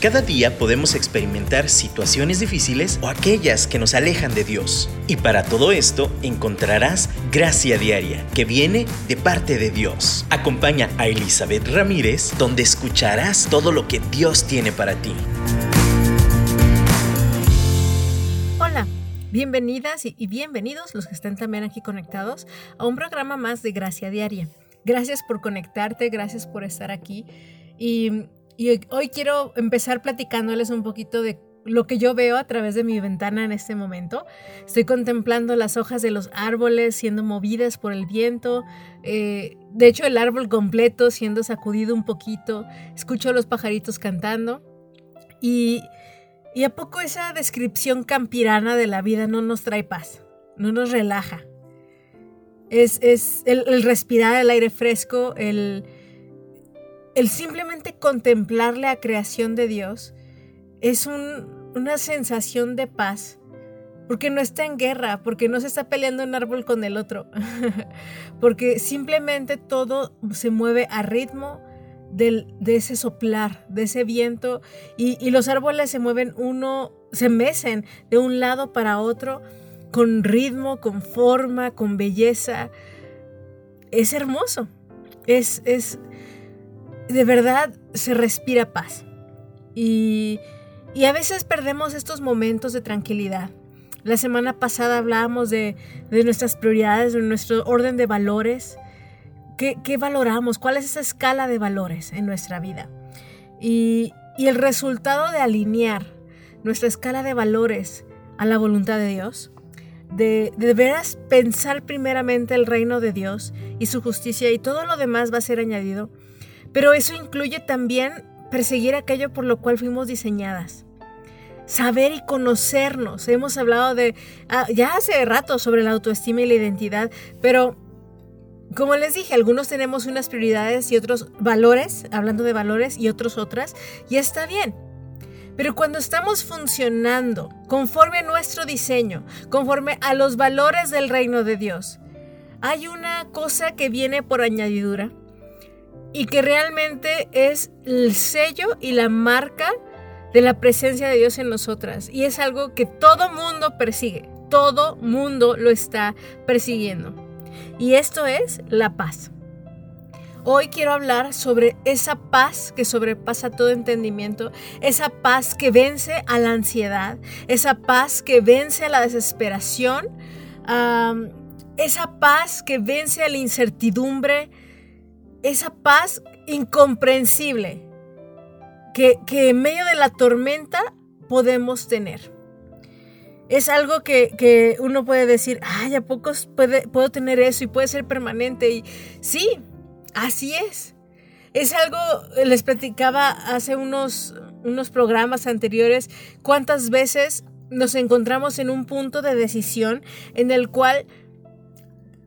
Cada día podemos experimentar situaciones difíciles o aquellas que nos alejan de Dios. Y para todo esto encontrarás gracia diaria que viene de parte de Dios. Acompaña a Elizabeth Ramírez donde escucharás todo lo que Dios tiene para ti. Hola, bienvenidas y bienvenidos los que están también aquí conectados a un programa más de Gracia Diaria. Gracias por conectarte, gracias por estar aquí. Y y hoy quiero empezar platicándoles un poquito de lo que yo veo a través de mi ventana en este momento. Estoy contemplando las hojas de los árboles siendo movidas por el viento. Eh, de hecho, el árbol completo siendo sacudido un poquito. Escucho a los pajaritos cantando. Y, y a poco esa descripción campirana de la vida no nos trae paz, no nos relaja. Es, es el, el respirar el aire fresco, el el simplemente contemplar la creación de Dios es una sensación de paz, porque no está en guerra, porque no se está peleando un árbol con el otro, porque simplemente todo se mueve a ritmo de ese soplar, de ese viento, y, y los árboles se mueven uno, se mecen de un lado para otro, con ritmo, con forma, con belleza. Es hermoso. Es, es, de verdad se respira paz. Y, a veces perdemos estos momentos de tranquilidad. La semana pasada hablábamos de, nuestras prioridades, de nuestro orden de valores. ¿Qué, valoramos? ¿Cuál es esa escala de valores en nuestra vida? Y, el resultado de alinear nuestra escala de valores a la voluntad de Dios, de, de veras pensar primeramente el reino de Dios y su justicia y todo lo demás va a ser añadido, pero eso incluye también perseguir aquello por lo cual fuimos diseñadas. Saber y conocernos. Hemos hablado de ah, ya hace rato sobre la autoestima y la identidad, pero como les dije, algunos tenemos unas prioridades y otros valores, hablando de valores, y otros otras, y está bien. Pero cuando estamos funcionando conforme a nuestro diseño, conforme a los valores del reino de Dios, hay una cosa que viene por añadidura y que realmente es el sello y la marca de la presencia de Dios en nosotras. Y es algo que todo mundo persigue, todo mundo lo está persiguiendo. Y esto es la paz. Hoy quiero hablar sobre esa paz que sobrepasa todo entendimiento, esa paz que vence a la ansiedad, esa paz que vence a la desesperación, esa paz que vence a la incertidumbre, esa paz incomprensible que, en medio de la tormenta podemos tener. Es algo que, uno puede decir, ay, ¿a poco puedo tener eso y puede ser permanente? Y sí, así es. Es algo, les platicaba hace unos, unos programas anteriores, cuántas veces nos encontramos en un punto de decisión en el cual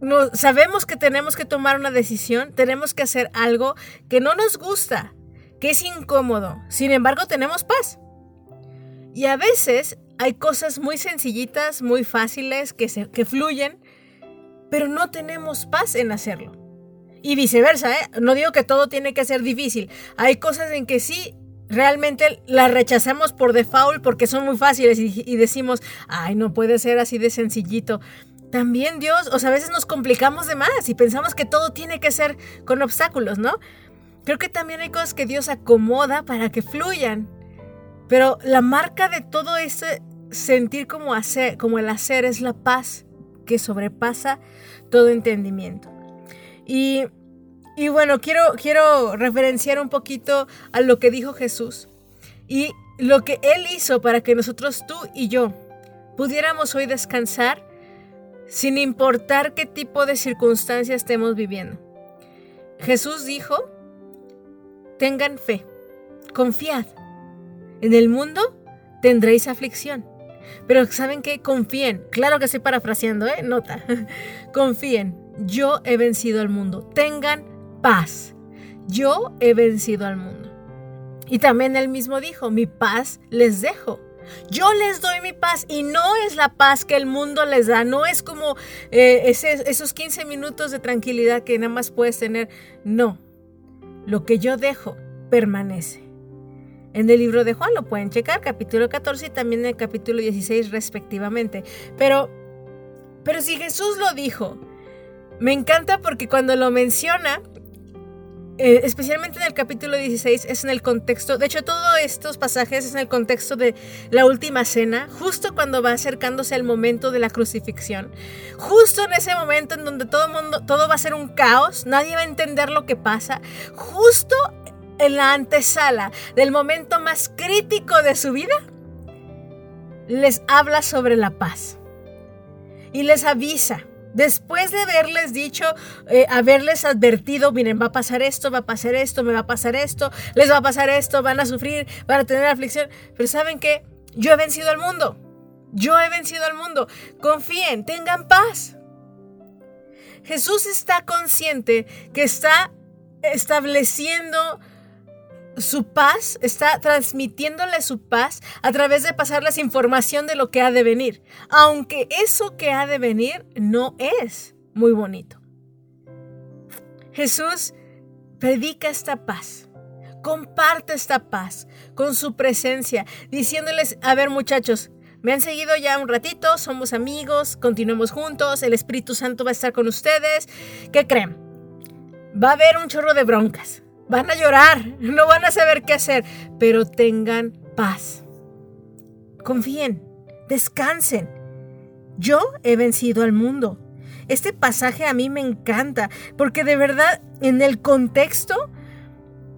no, sabemos que tenemos que tomar una decisión, tenemos que hacer algo que no nos gusta, que es incómodo. Sin embargo, tenemos paz. Y a veces hay cosas muy sencillitas, muy fáciles, que, se, que fluyen, pero no tenemos paz en hacerlo. Y viceversa, ¿eh? no digo que todo tiene que ser difícil. Hay cosas en que sí realmente las rechazamos por default porque son muy fáciles y, y, decimos, ay, no puede ser así de sencillito también Dios, o sea, a veces nos complicamos de más y pensamos que todo tiene que ser con obstáculos, ¿no? Creo que también hay cosas que Dios acomoda para que fluyan. Pero la marca de todo ese sentir como hacer, como el hacer es la paz que sobrepasa todo entendimiento. Y, y bueno, quiero, quiero referenciar un poquito a lo que dijo Jesús y lo que Él hizo para que nosotros, tú y yo, pudiéramos hoy descansar sin importar qué tipo de circunstancia estemos viviendo. Jesús dijo, tengan fe, confiad. En el mundo tendréis aflicción. Pero ¿saben qué? Confíen. Claro que estoy parafraseando, ¿eh? Nota. Confíen. Yo he vencido al mundo. Tengan paz. Yo he vencido al mundo. Y también él mismo dijo, mi paz les dejo. Yo les doy mi paz y no es la paz que el mundo les da, no es como eh, esos 15 minutos de tranquilidad que nada más puedes tener, no, lo que yo dejo permanece. en el libro de Juan, lo pueden checar, capítulo 14 y también en el capítulo 16 respectivamente. Pero, pero si Jesús lo dijo, me encanta porque cuando lo menciona, eh, especialmente en el capítulo 16, es en el contexto, de hecho todos estos pasajes es en el contexto de la última cena, justo cuando va acercándose el momento de la crucifixión, justo en ese momento en donde todo mundo, todo va a ser un caos, nadie va a entender lo que pasa, justo en la antesala del momento más crítico de su vida, les habla sobre la paz y les avisa Después de haberles dicho, eh, haberles advertido, miren, va a pasar esto, va a pasar esto, me va a pasar esto, les va a pasar esto, van a sufrir, van a tener aflicción. Pero ¿saben qué? Yo he vencido al mundo. Yo he vencido al mundo. Confíen, tengan paz. Jesús está consciente que está estableciendo su paz, está transmitiéndole su paz a través de pasarles información de lo que ha de venir, aunque eso que ha de venir no es muy bonito. Jesús predica esta paz, comparte esta paz con su presencia, diciéndoles, a ver muchachos, me han seguido ya un ratito, somos amigos, continuemos juntos, el Espíritu Santo va a estar con ustedes. ¿Qué creen? Va a haber un chorro de broncas Van a llorar, no van a saber qué hacer, pero tengan paz. Confíen, descansen. Yo he vencido al mundo. Este pasaje a mí me encanta porque de verdad en el contexto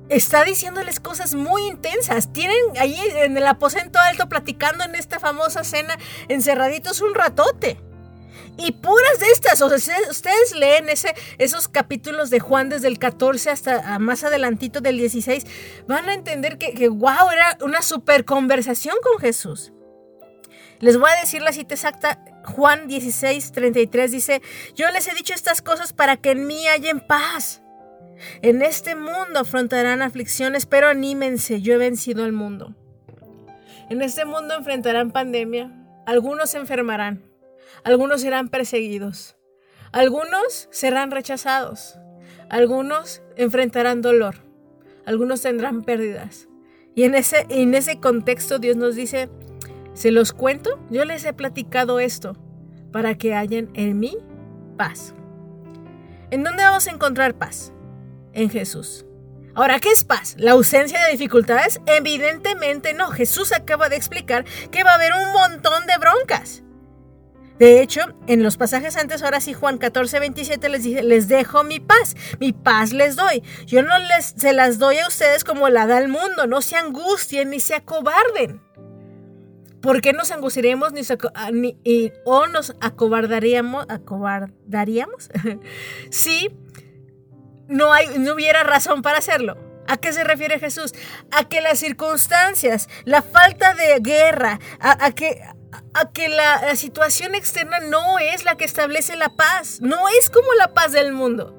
está diciéndoles cosas muy intensas. Tienen ahí en el aposento alto platicando en esta famosa cena encerraditos un ratote. Y puras de estas, o sea, ustedes leen esos capítulos de Juan desde el 14 hasta más adelantito del 16, van a entender que, que wow, era una super conversación con Jesús. Les voy a decir la cita exacta. Juan 16, 33 dice, yo les he dicho estas cosas para que en mí hayan paz. En este mundo afrontarán aflicciones, pero anímense, yo he vencido al mundo. En este mundo enfrentarán pandemia, algunos se enfermarán, algunos serán perseguidos. Algunos serán rechazados. Algunos enfrentarán dolor. Algunos tendrán pérdidas. Y en ese, en ese contexto Dios nos dice, se los cuento, yo les he platicado esto para que hayan en mí paz. ¿En dónde vamos a encontrar paz? En Jesús. Ahora, ¿qué es paz? ¿La ausencia de dificultades? Evidentemente no. Jesús acaba de explicar que va a haber un montón de broncas. De hecho, en los pasajes antes, ahora sí, Juan 14, 27 les dice, les dejo mi paz, mi paz les doy. Yo no les, se las doy a ustedes como la da el mundo, no se angustien ni se acobarden. ¿Por qué nos angustiaríamos ni, ah, ni o nos acobardaríamos, acobardaríamos? si no, hay, no hubiera razón para hacerlo. ¿A qué se refiere Jesús? A que las circunstancias, la falta de guerra, a que a que la, situación externa no es la que establece la paz, no es como la paz del mundo.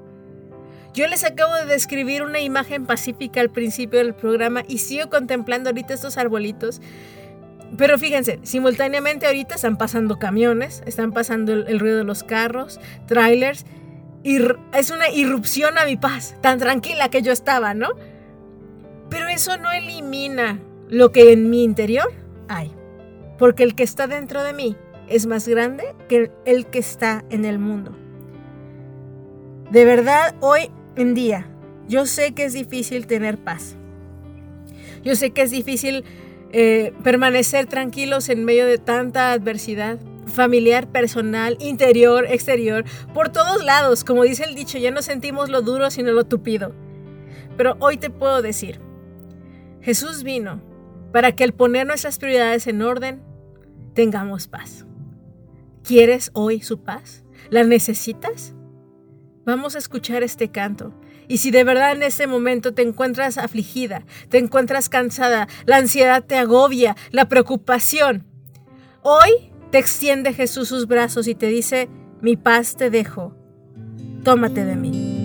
Yo les acabo de describir una imagen pacífica al principio del programa y sigo contemplando ahorita estos arbolitos. Pero fíjense, simultáneamente ahorita están pasando camiones, están pasando el, ruido de los carros, trailers, y es una irrupción a mi paz, tan tranquila que yo estaba, ¿no? Pero eso no elimina lo que en mi interior hay porque el que está dentro de mí es más grande que el que está en el mundo. De verdad, hoy en día, yo sé que es difícil tener paz. Yo sé que es difícil eh, permanecer tranquilos en medio de tanta adversidad familiar, personal, interior, exterior, por todos lados. Como dice el dicho, ya no sentimos lo duro sino lo tupido. Pero hoy te puedo decir, Jesús vino para que al poner nuestras prioridades en orden, tengamos paz. ¿Quieres hoy su paz? ¿La necesitas? Vamos a escuchar este canto. Y si de verdad en este momento te encuentras afligida, te encuentras cansada, la ansiedad te agobia, la preocupación, hoy te extiende Jesús sus brazos y te dice, mi paz te dejo, tómate de mí.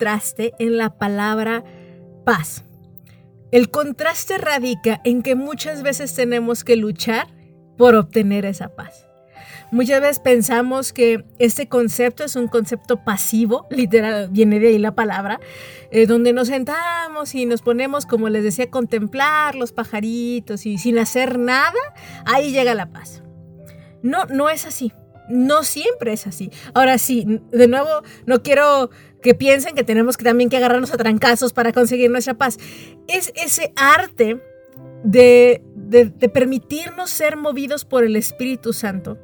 Contraste en la palabra paz. El contraste radica en que muchas veces tenemos que luchar por obtener esa paz. Muchas veces pensamos que este concepto es un concepto pasivo, literal, viene de ahí la palabra, eh, donde nos sentamos y nos ponemos, como les decía, a contemplar los pajaritos y sin hacer nada, ahí llega la paz. No, no es así. No siempre es así. Ahora sí, de nuevo, no quiero que piensen que tenemos que también que agarrarnos a trancazos para conseguir nuestra paz. Es ese arte de, de, permitirnos ser movidos por el Espíritu Santo,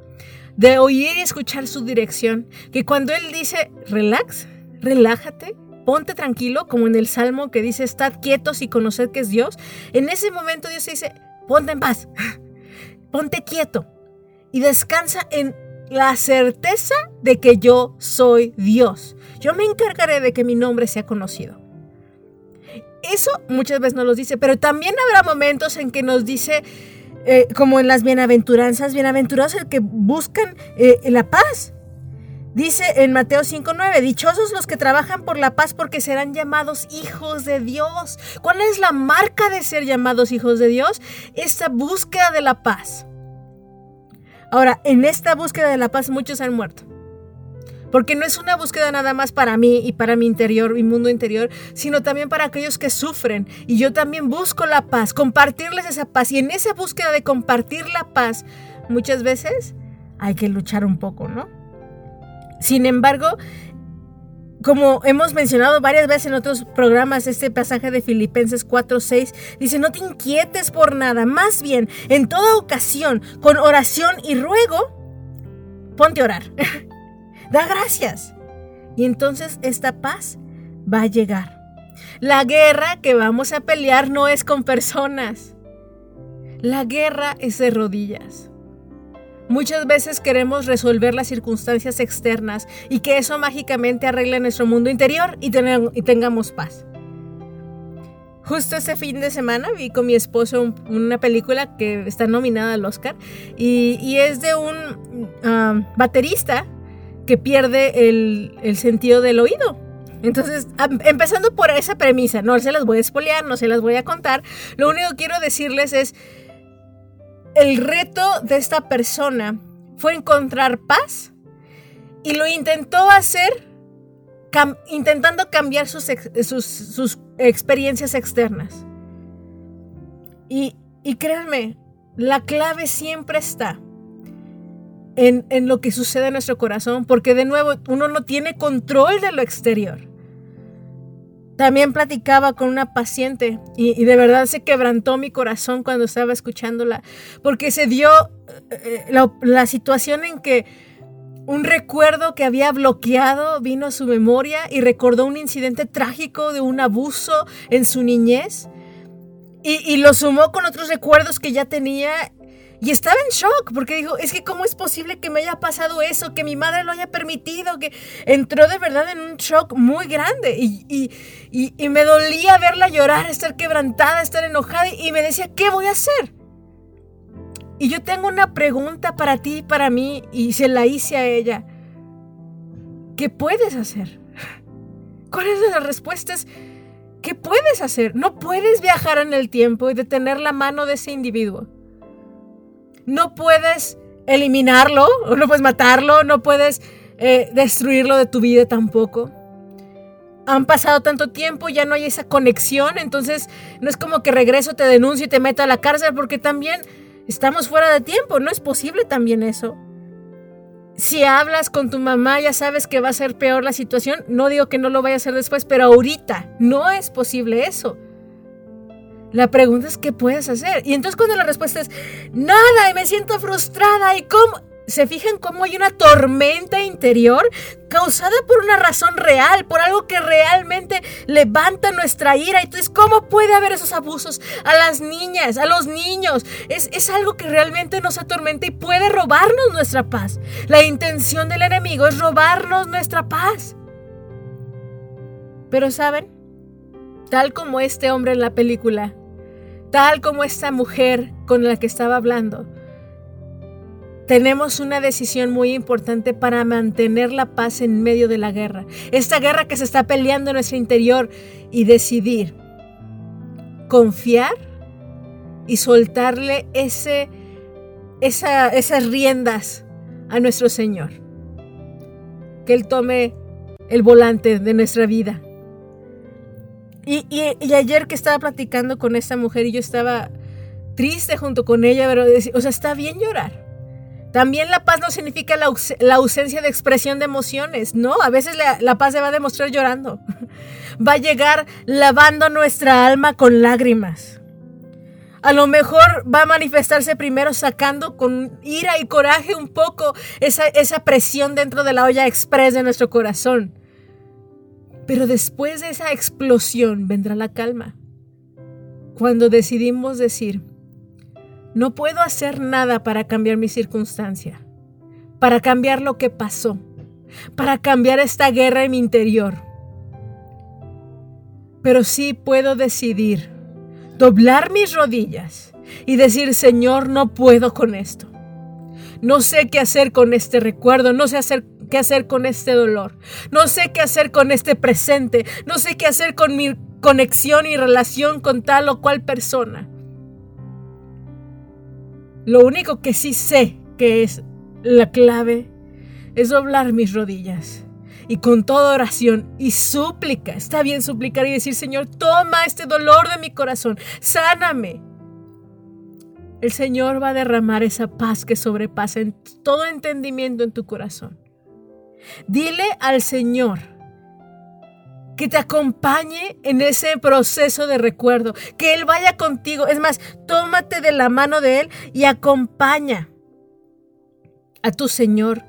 de oír y escuchar su dirección, que cuando Él dice, relax, relájate, ponte tranquilo, como en el Salmo que dice, estad quietos y conoced que es Dios, en ese momento Dios dice, ponte en paz, ponte quieto y descansa en la certeza de que yo soy Dios. Yo me encargaré de que mi nombre sea conocido. Eso muchas veces nos lo dice, pero también habrá momentos en que nos dice, eh, como en las bienaventuranzas, bienaventurados el que buscan eh, la paz. Dice en Mateo 5:9, dichosos los que trabajan por la paz porque serán llamados hijos de Dios. ¿Cuál es la marca de ser llamados hijos de Dios? Esta búsqueda de la paz. Ahora, en esta búsqueda de la paz muchos han muerto. Porque no es una búsqueda nada más para mí y para mi interior, mi mundo interior, sino también para aquellos que sufren. Y yo también busco la paz, compartirles esa paz. Y en esa búsqueda de compartir la paz, muchas veces hay que luchar un poco, ¿no? Sin embargo, como hemos mencionado varias veces en otros programas, este pasaje de Filipenses 4:6 dice, no te inquietes por nada, más bien, en toda ocasión, con oración y ruego, ponte a orar. da gracias. Y entonces esta paz va a llegar. La guerra que vamos a pelear no es con personas. La guerra es de rodillas. Muchas veces queremos resolver las circunstancias externas y que eso mágicamente arregle nuestro mundo interior y, y tengamos paz. Justo ese fin de semana vi con mi esposo una película que está nominada al Oscar y, es de un baterista que pierde el, sentido del oído. Entonces, empezando por esa premisa, no se las voy a espolear, no se las voy a contar. Lo único que quiero decirles es, el reto de esta persona fue encontrar paz y lo intentó hacer intentando cambiar sus, sus, experiencias externas. Y, y créanme, la clave siempre está en, lo que sucede en nuestro corazón, porque de nuevo uno no tiene control de lo exterior. También platicaba con una paciente y, de verdad se quebrantó mi corazón cuando estaba escuchándola, porque se dio eh, la, la situación en que un recuerdo que había bloqueado vino a su memoria y recordó un incidente trágico de un abuso en su niñez. Y, lo sumó con otros recuerdos que ya tenía y estaba en shock porque dijo, es que cómo es posible que me haya pasado eso, que mi madre lo haya permitido, que entró de verdad en un shock muy grande y, me dolía verla llorar, estar quebrantada, estar enojada y me decía, ¿qué voy a hacer? Y yo tengo una pregunta para ti y para mí y se la hice a ella. ¿Qué puedes hacer? ¿Cuál es la respuesta? ¿Qué puedes hacer? No puedes viajar en el tiempo y detener la mano de ese individuo no puedes eliminarlo, no puedes matarlo, no puedes eh, destruirlo de tu vida tampoco. Han pasado tanto tiempo, ya no hay esa conexión, entonces no es como que regreso, te denuncio y te meto a la cárcel, porque también estamos fuera de tiempo, no es posible también eso. Si hablas con tu mamá, ya sabes que va a ser peor la situación. No digo que no lo vaya a hacer después, pero ahorita no es posible eso. La pregunta es, ¿qué puedes hacer? Y entonces cuando la respuesta es, nada, y me siento frustrada, ¿y cómo? ¿Se fijan cómo hay una tormenta interior causada por una razón real, por algo que realmente levanta nuestra ira? Entonces, ¿cómo puede haber esos abusos a las niñas, a los niños? Es, es algo que realmente nos atormenta y puede robarnos nuestra paz. La intención del enemigo es robarnos nuestra paz. Pero ¿saben? Tal como este hombre en la película, tal como esta mujer con la que estaba hablando. Tenemos una decisión muy importante para mantener la paz en medio de la guerra. Esta guerra que se está peleando en nuestro interior y decidir confiar y soltarle esas riendas a nuestro Señor. Que Él tome el volante de nuestra vida y, ayer que estaba platicando con esta mujer y yo estaba triste junto con ella, pero, o sea, está bien llorar. También la paz no significa la, ausencia de expresión de emociones, ¿no? A veces la, paz se va a demostrar llorando. Va a llegar lavando nuestra alma con lágrimas. A lo mejor va a manifestarse primero sacando con ira y coraje un poco esa, esa presión dentro de la olla express de nuestro corazón. Pero después de esa explosión vendrá la calma. Cuando decidimos decir, no puedo hacer nada para cambiar mi circunstancia, para cambiar lo que pasó, para cambiar esta guerra en mi interior. Pero sí puedo decidir doblar mis rodillas y decir, Señor, no puedo con esto. No sé qué hacer con este recuerdo, no sé hacer qué hacer con este dolor. No sé qué hacer con este presente. No sé qué hacer con mi conexión y relación con tal o cual persona. Lo único que sí sé que es la clave es doblar mis rodillas y con toda oración y súplica. Está bien suplicar y decir, Señor, toma este dolor de mi corazón, sáname. El Señor va a derramar esa paz que sobrepasa en todo entendimiento en tu corazón. Dile al Señor que te acompañe en ese proceso de recuerdo, que Él vaya contigo. Es más, tómate de la mano de Él y acompaña a tu Señor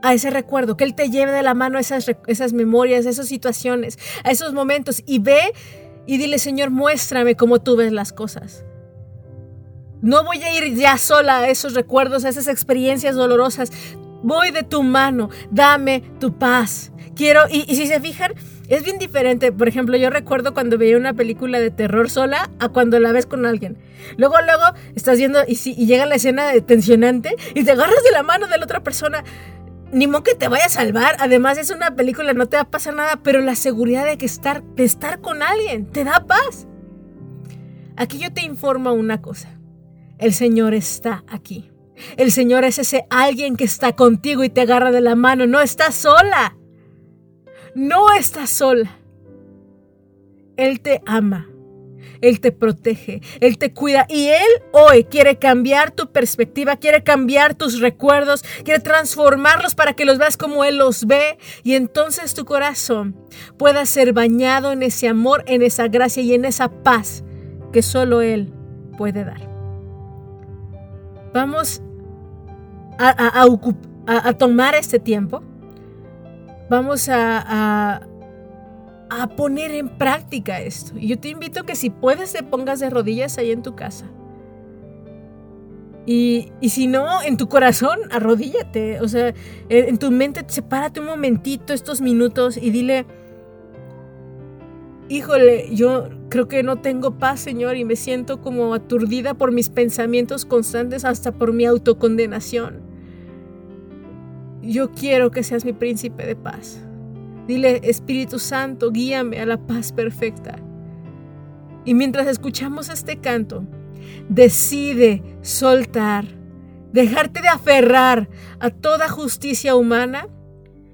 a ese recuerdo, que Él te lleve de la mano esas, esas memorias, esas situaciones, a esos momentos y ve y dile, Señor, muéstrame cómo tú ves las cosas. No voy a ir ya sola a esos recuerdos, a esas experiencias dolorosas. Voy de tu mano, dame tu paz. Quiero, y, si se fijan, es bien diferente. Por ejemplo, yo recuerdo cuando veía una película de terror sola a cuando la ves con alguien. Luego, luego estás viendo y, si, y llega la escena de tensionante y te agarras de la mano de la otra persona ni modo que te vaya a salvar. Además, es una película, no te va a pasar nada, pero la seguridad de, que estar, de estar con alguien te da paz. Aquí yo te informo una cosa. El Señor está aquí. El Señor es ese alguien que está contigo y te agarra de la mano. No estás sola. No estás sola. Él te ama. Él te protege, Él te cuida y Él hoy quiere cambiar tu perspectiva, quiere cambiar tus recuerdos, quiere transformarlos para que los veas como Él los ve y entonces tu corazón pueda ser bañado en ese amor, en esa gracia y en esa paz que solo Él puede dar. Vamos a, a, tomar este tiempo. Vamos a, a poner en práctica esto. Y yo te invito a que si puedes te pongas de rodillas ahí en tu casa. Y, si no, en tu corazón, arrodíllate. O sea, en, tu mente, sepárate un momentito, estos minutos y dile, híjole, yo creo que no tengo paz, Señor, y me siento como aturdida por mis pensamientos constantes, hasta por mi autocondenación. Yo quiero que seas mi príncipe de paz. Dile, Espíritu Santo, guíame a la paz perfecta. Y mientras escuchamos este canto, decide soltar, dejarte de aferrar a toda justicia humana.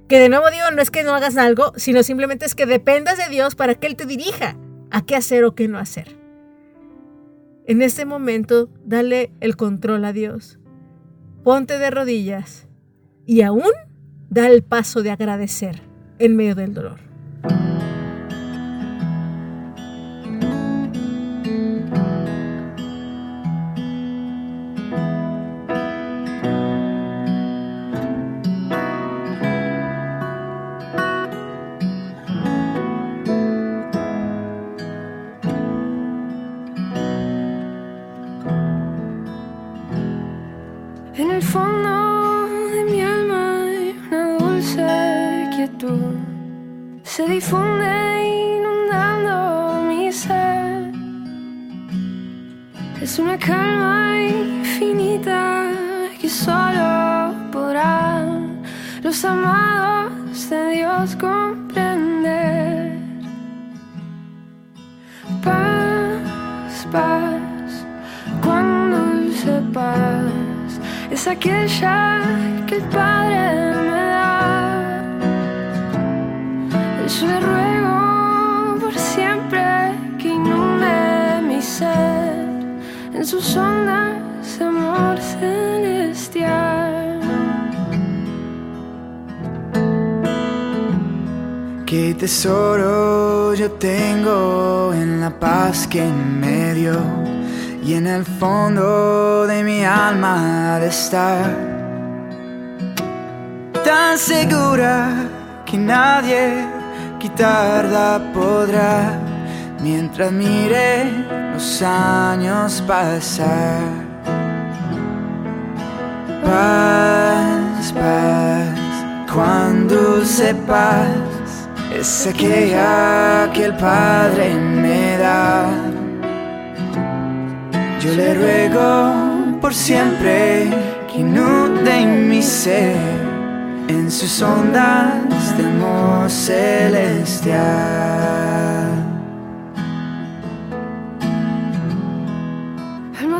Que de nuevo digo, no es que no hagas algo, sino simplemente es que dependas de Dios para que Él te dirija a qué hacer o qué no hacer. En este momento, dale el control a Dios. Ponte de rodillas y aún da el paso de agradecer en medio del dolor. Sus ondas amor celestial. Qué tesoro yo tengo en la paz que me dio y en el fondo de mi alma de estar tan segura que nadie quitarla podrá mientras mire los años pasar. Paz, paz, cuando sepas, es aquella que el Padre me da. Yo le ruego por siempre que inunde mi ser en sus ondas de amor celestial.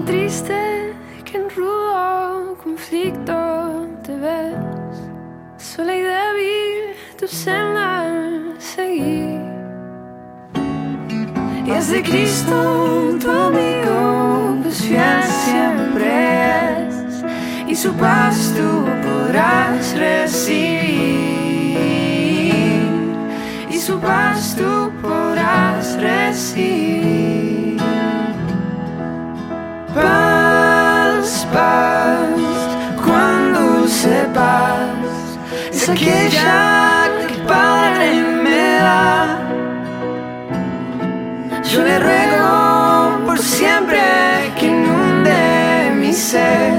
Triste que en rudo conflicto te ves, sola y débil tu senda seguir. Y es de Cristo tu amigo, pues fiel siempre es, y su paz tú podrás recibir, y su paz tú podrás recibir. Paz, paz, cuando sepas, es aquella que Padre me da. Yo le ruego por siempre que inunde mi ser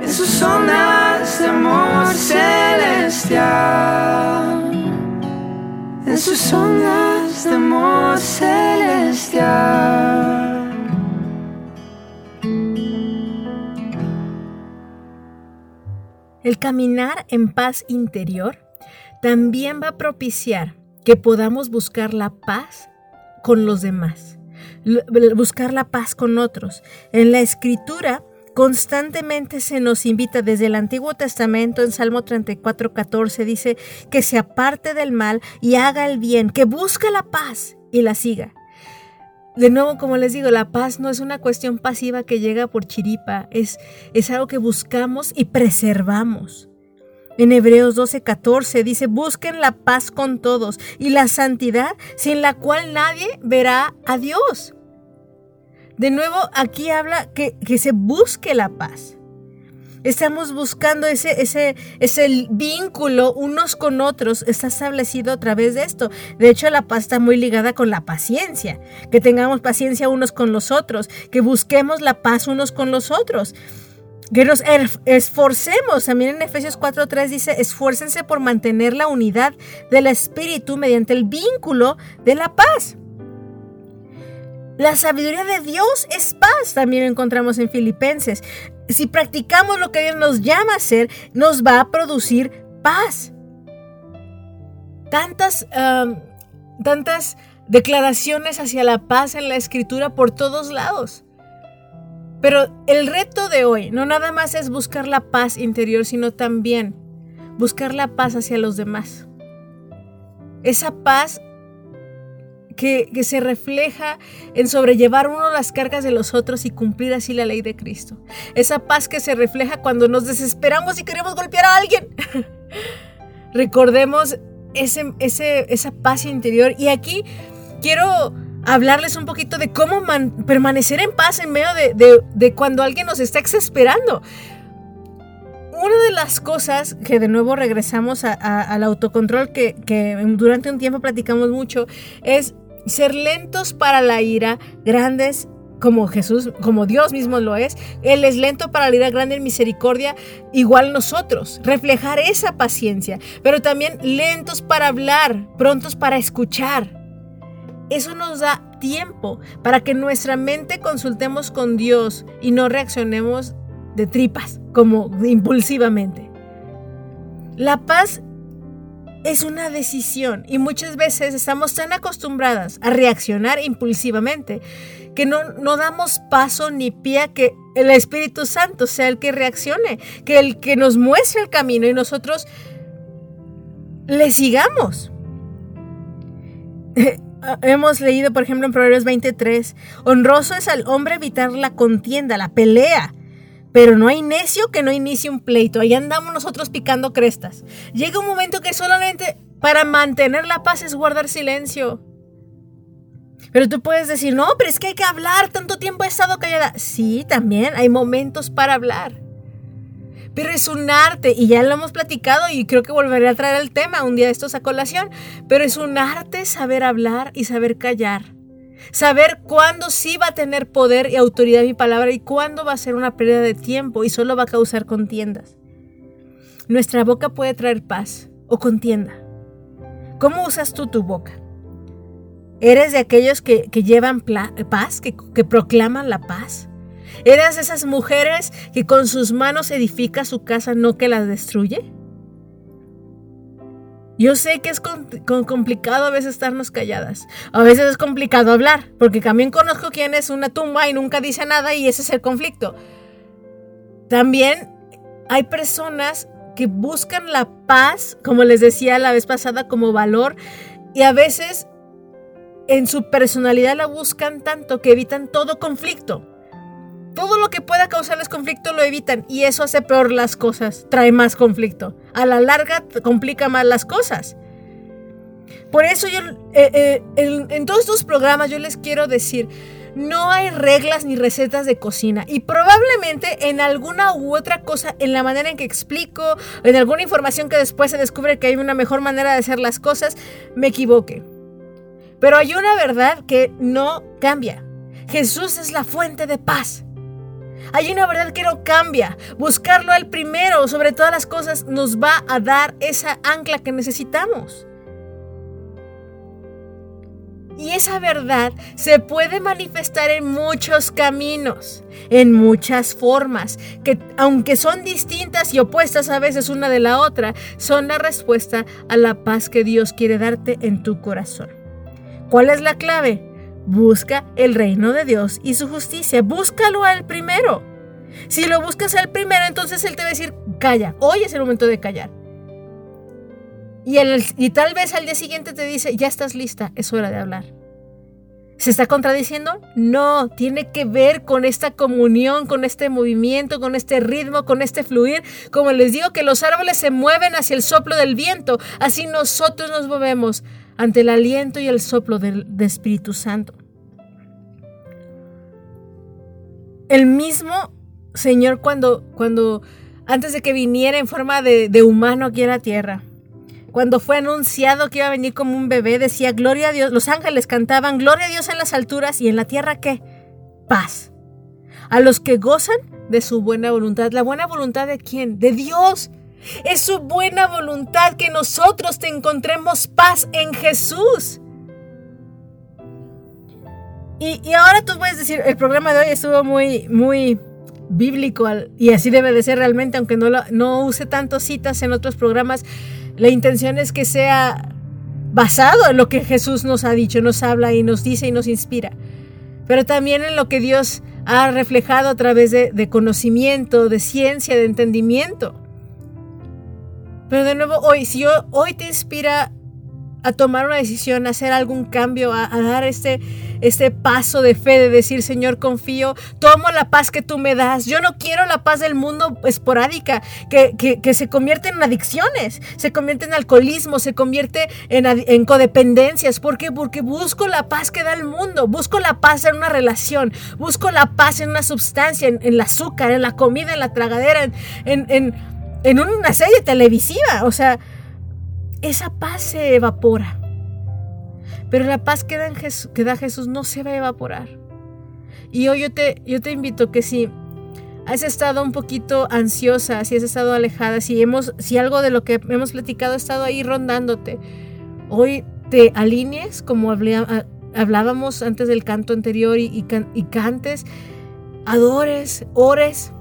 en sus ondas de amor celestial. En sus ondas de amor celestial. El caminar en paz interior también va a propiciar que podamos buscar la paz con los demás, buscar la paz con otros. En la escritura constantemente se nos invita desde el Antiguo Testamento en Salmo 34, 14 dice que se aparte del mal y haga el bien, que busque la paz y la siga. De nuevo, como les digo, la paz no es una cuestión pasiva que llega por chiripa, es, es algo que buscamos y preservamos. En Hebreos 12:14 dice, busquen la paz con todos y la santidad sin la cual nadie verá a Dios. De nuevo, aquí habla que, que se busque la paz. Estamos buscando ese, ese, ese vínculo unos con otros, está establecido a través de esto. De hecho, la paz está muy ligada con la paciencia, que tengamos paciencia unos con los otros, que busquemos la paz unos con los otros. Que nos esforcemos, también en Efesios 4.3 dice, esfuércense por mantener la unidad del Espíritu mediante el vínculo de la paz. La sabiduría de Dios es paz, también encontramos en Filipenses. Si practicamos lo que Dios nos llama a hacer, nos va a producir paz. Tantas, tantas declaraciones hacia la paz en la escritura por todos lados. Pero el reto de hoy no nada más es buscar la paz interior, sino también buscar la paz hacia los demás. Esa paz que, se refleja en sobrellevar uno las cargas de los otros y cumplir así la ley de Cristo. Esa paz que se refleja cuando nos desesperamos y queremos golpear a alguien. Recordemos ese, esa paz interior. Y aquí quiero hablarles un poquito de cómo permanecer en paz en medio de, cuando alguien nos está exasperando una de las cosas que de nuevo regresamos al autocontrol que, que, durante un tiempo platicamos mucho es ser lentos para la ira, grandes como Jesús, como Dios mismo lo es. Él es lento para la ira, grande en misericordia, igual nosotros. Reflejar esa paciencia, pero también lentos para hablar, prontos para escuchar. Eso nos da tiempo para que nuestra mente consultemos con Dios y no reaccionemos de tripas, como impulsivamente. La paz es una decisión y muchas veces estamos tan acostumbradas a reaccionar impulsivamente que no, no damos paso ni pie a que el Espíritu Santo sea el que reaccione, que el que nos muestre el camino y nosotros le sigamos. Hemos leído, por ejemplo, en Proverbios 23, honroso es al hombre evitar la contienda, la pelea, pero no hay necio que no inicie un pleito. Ahí andamos nosotros picando crestas. Llega un momento que solamente para mantener la paz es guardar silencio. Pero tú puedes decir, no, pero es que hay que hablar, tanto tiempo he estado callada. Sí, también hay momentos para hablar. Pero es un arte, y ya lo hemos platicado y creo que volveré a traer el tema un día de estos a colación, pero es un arte saber hablar y saber callar. Saber cuándo sí va a tener poder y autoridad mi palabra y cuándo va a ser una pérdida de tiempo y solo va a causar contiendas. Nuestra boca puede traer paz o contienda. ¿Cómo usas tú tu boca? ¿Eres de aquellos que, llevan paz, que, que proclaman la paz? ¿Eres de esas mujeres que con sus manos edifica su casa, no que la destruye? Yo sé que es complicado a veces estarnos calladas. A veces es complicado hablar, porque también conozco quien es una tumba y nunca dice nada y ese es el conflicto. También hay personas que buscan la paz, como les decía la vez pasada, como valor y a veces en su personalidad la buscan tanto que evitan todo conflicto. Todo lo que pueda causarles conflicto lo evitan y eso hace peor las cosas, trae más conflicto. A la larga complica más las cosas. Por eso yo, eh, eh, en, todos estos programas yo les quiero decir, no hay reglas ni recetas de cocina y probablemente en alguna u otra cosa, en la manera en que explico, en alguna información que después se descubre que hay una mejor manera de hacer las cosas, me equivoque. Pero hay una verdad que no cambia. Jesús es la fuente de paz. Hay una verdad que no cambia. Buscarlo al primero sobre todas las cosas nos va a dar esa ancla que necesitamos. Y esa verdad se puede manifestar en muchos caminos, en muchas formas, que aunque son distintas y opuestas a veces una de la otra, son la respuesta a la paz que Dios quiere darte en tu corazón. ¿Cuál es la clave? Busca el reino de Dios y su justicia. Búscalo al primero. Si lo buscas al primero, entonces Él te va a decir, calla, hoy es el momento de callar. Y, y tal vez al día siguiente te dice, ya estás lista, es hora de hablar. ¿Se está contradiciendo? No, tiene que ver con esta comunión, con este movimiento, con este ritmo, con este fluir. Como les digo, que los árboles se mueven hacia el soplo del viento, así nosotros nos movemos ante el aliento y el soplo del, Espíritu Santo. El mismo Señor cuando, cuando antes de que viniera en forma de, de humano aquí a la tierra, cuando fue anunciado que iba a venir como un bebé, decía, gloria a Dios, los ángeles cantaban, gloria a Dios en las alturas y en la tierra qué? Paz. A los que gozan de su buena voluntad. ¿La buena voluntad de quién? De Dios. Es su buena voluntad que nosotros te encontremos paz en Jesús. Y, ahora tú puedes decir, el programa de hoy estuvo muy, muy bíblico y así debe de ser realmente, aunque no, no use tantas citas en otros programas. La intención es que sea basado en lo que Jesús nos ha dicho, nos habla y nos dice y nos inspira. Pero también en lo que Dios ha reflejado a través de, de conocimiento, de ciencia, de entendimiento. Pero de nuevo, hoy, si yo, hoy te inspira a tomar una decisión, a hacer algún cambio, a, dar este, este paso de fe, de decir, Señor, confío, tomo la paz que tú me das. Yo no quiero la paz del mundo esporádica, que, que, se convierte en adicciones, se convierte en alcoholismo, se convierte en, en codependencias. ¿Por qué? Porque busco la paz que da el mundo, busco la paz en una relación, busco la paz en una sustancia, en, el azúcar, en la comida, en la tragadera, en, en en una serie televisiva. O sea, esa paz se evapora. Pero la paz que da, Jesús, que Jesús no se va a evaporar. Y hoy yo te, yo te invito que si has estado un poquito ansiosa, si has estado alejada, si, hemos, si algo de lo que hemos platicado ha estado ahí rondándote, hoy te alinees como hablábamos antes del canto anterior y, y cantes, adores, ores,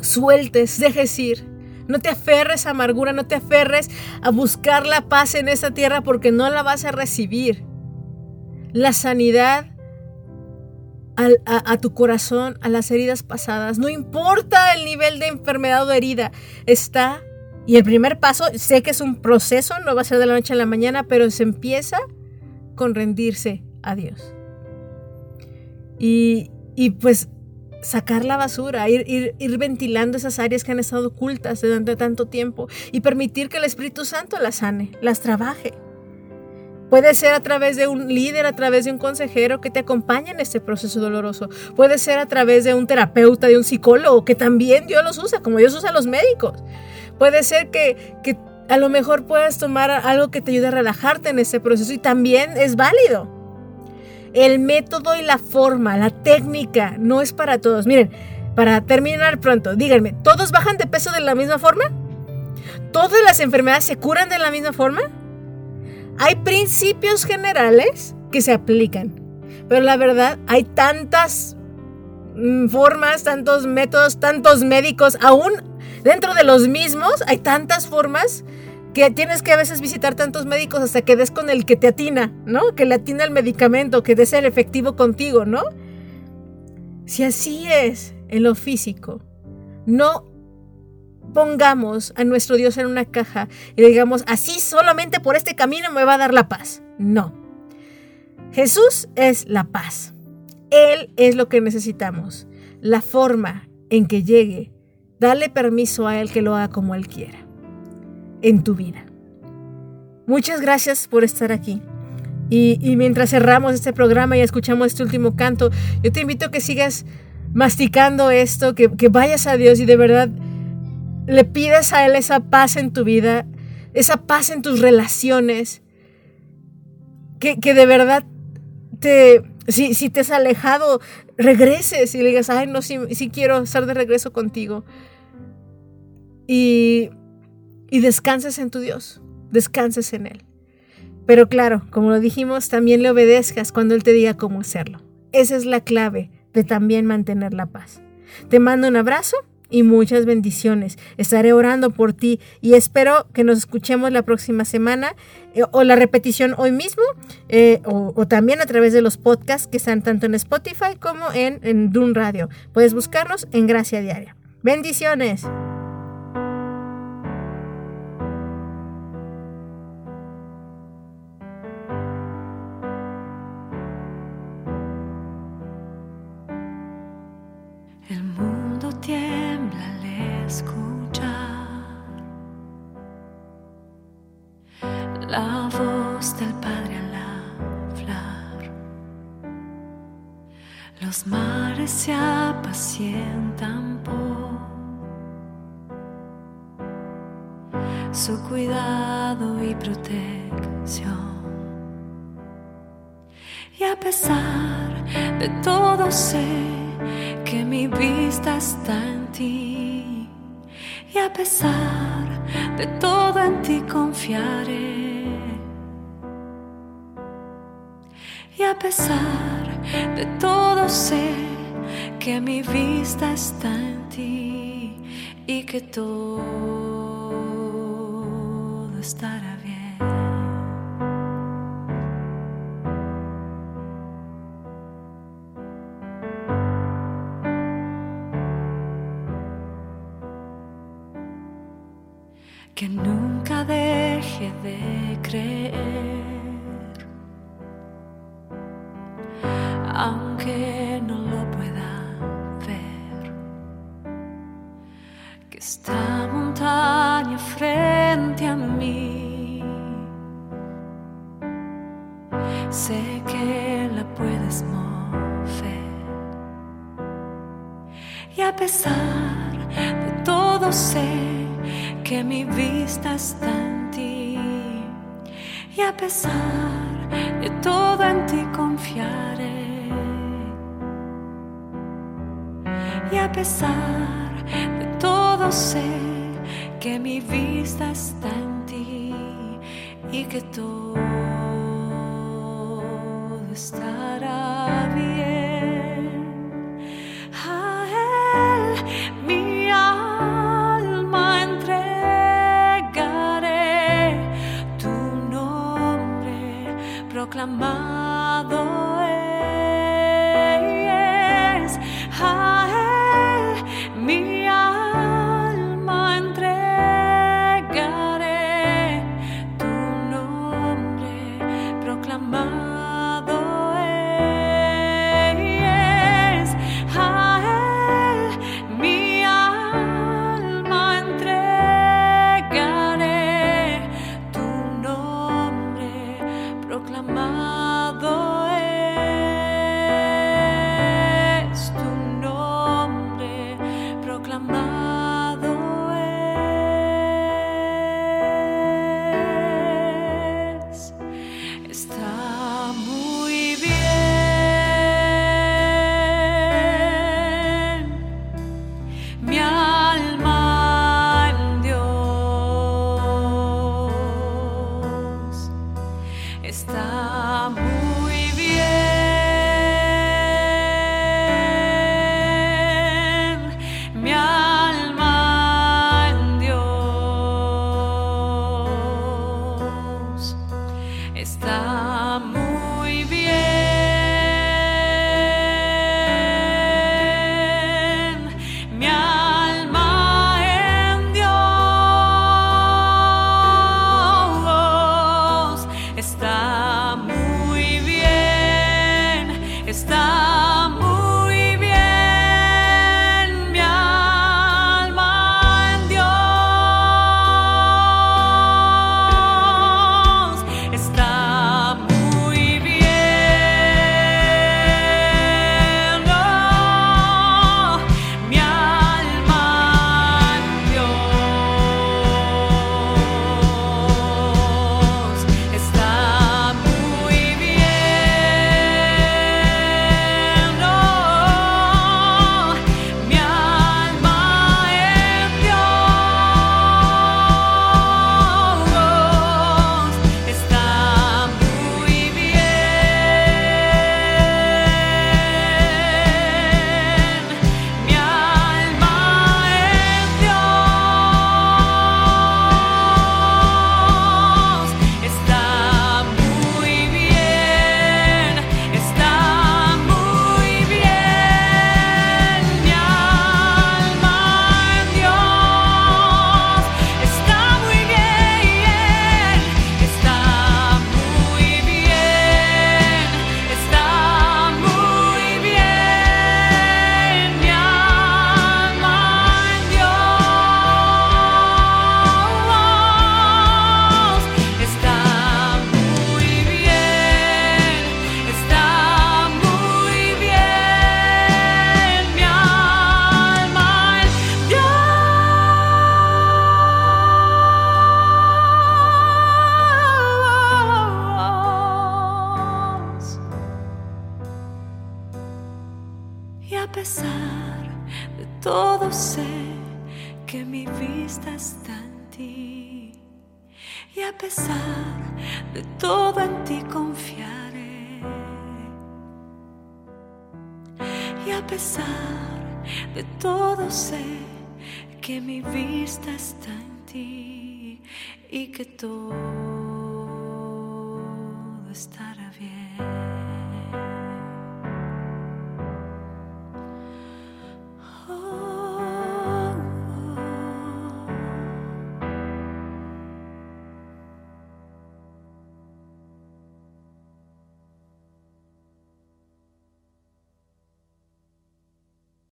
sueltes, dejes ir no te aferres a amargura, no te aferres a buscar la paz en esta tierra porque no la vas a recibir. La sanidad a, tu corazón, a las heridas pasadas, no importa el nivel de enfermedad o herida, está. Y el primer paso, sé que es un proceso, no va a ser de la noche a la mañana, pero se empieza con rendirse a Dios. Y, y pues sacar la basura, ir, ir, ventilando esas áreas que han estado ocultas durante tanto tiempo y permitir que el Espíritu Santo las sane, las trabaje. Puede ser a través de un líder, a través de un consejero que te acompañe en este proceso doloroso. Puede ser a través de un terapeuta, de un psicólogo, que también Dios los usa, como Dios usa a los médicos. Puede ser que, que a lo mejor puedas tomar algo que te ayude a relajarte en este proceso y también es válido. El método y la forma, la técnica, no es para todos. Miren, para terminar pronto, díganme, ¿todos bajan de peso de la misma forma? ¿Todas las enfermedades se curan de la misma forma? Hay principios generales que se aplican, pero la verdad hay tantas mm, formas, tantos métodos, tantos médicos, aún dentro de los mismos hay tantas formas que tienes que a veces visitar tantos médicos hasta que des con el que te atina, ¿no? Que le atina el medicamento, que des el efectivo contigo, ¿no? Si así es en lo físico, no pongamos a nuestro Dios en una caja y digamos, así solamente por este camino me va a dar la paz. No. Jesús es la paz. Él es lo que necesitamos. La forma en que llegue, dale permiso a Él que lo haga como Él quiera en tu vida. Muchas gracias por estar aquí. Y, mientras cerramos este programa y escuchamos este último canto, yo te invito a que sigas masticando esto, que, vayas a Dios y de verdad le pidas a Él esa paz en tu vida, esa paz en tus relaciones, que, de verdad te, si, si, te has alejado, regreses y le digas, ay, no, sí quiero estar de regreso contigo. Y y descanses en tu Dios, descanses en Él. Pero claro, como lo dijimos, también le obedezcas cuando Él te diga cómo hacerlo. Esa es la clave de también mantener la paz. Te mando un abrazo y muchas bendiciones. Estaré orando por ti y espero que nos escuchemos la próxima semana eh, o la repetición hoy mismo eh, o, también a través de los podcasts que están tanto en Spotify como en, en Radio. Puedes buscarnos en Gracia Diaria. Bendiciones. Por su cuidado y protección. Y a pesar de todo sé que mi vista está en ti. Y a pesar de todo en ti confiaré. Y a pesar de todo sé que mi vista está en ti y que todo estará